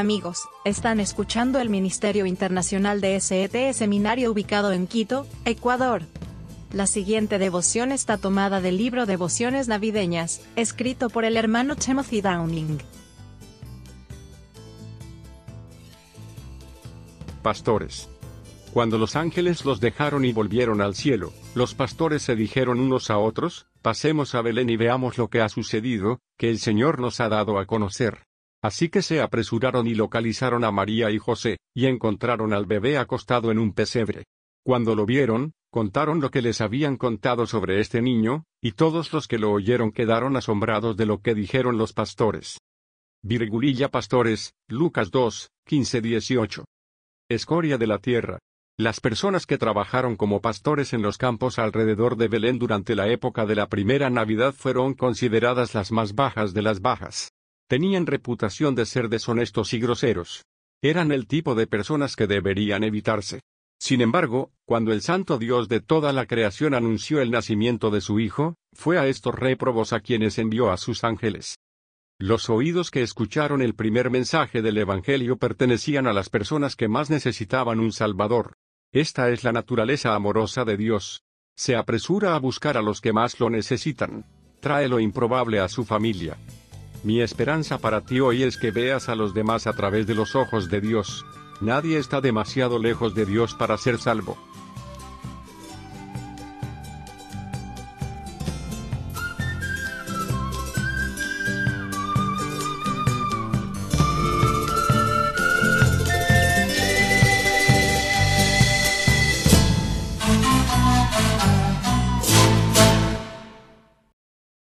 Amigos, están escuchando el Ministerio Internacional de SET Seminario ubicado en Quito, Ecuador. La siguiente devoción está tomada del libro Devociones Navideñas, escrito por el hermano Timothy Downing. Pastores. Cuando los ángeles los dejaron y volvieron al cielo, los pastores se dijeron unos a otros, pasemos a Belén y veamos lo que ha sucedido, que el Señor nos ha dado a conocer. Así que se apresuraron y localizaron a María y José, y encontraron al bebé acostado en un pesebre. Cuando lo vieron, contaron lo que les habían contado sobre este niño, y todos los que lo oyeron quedaron asombrados de lo que dijeron los pastores. Virgulilla Pastores, Lucas 2, 15-18. Escoria de la tierra. Las personas que trabajaron como pastores en los campos alrededor de Belén durante la época de la primera Navidad fueron consideradas las más bajas de las bajas. Tenían reputación de ser deshonestos y groseros. Eran el tipo de personas que deberían evitarse. Sin embargo, cuando el santo Dios de toda la creación anunció el nacimiento de su Hijo, fue a estos réprobos a quienes envió a sus ángeles. Los oídos que escucharon el primer mensaje del Evangelio pertenecían a las personas que más necesitaban un Salvador. Esta es la naturaleza amorosa de Dios. Se apresura a buscar a los que más lo necesitan. Trae lo improbable a su familia. Mi esperanza para ti hoy es que veas a los demás a través de los ojos de Dios. Nadie está demasiado lejos de Dios para ser salvo.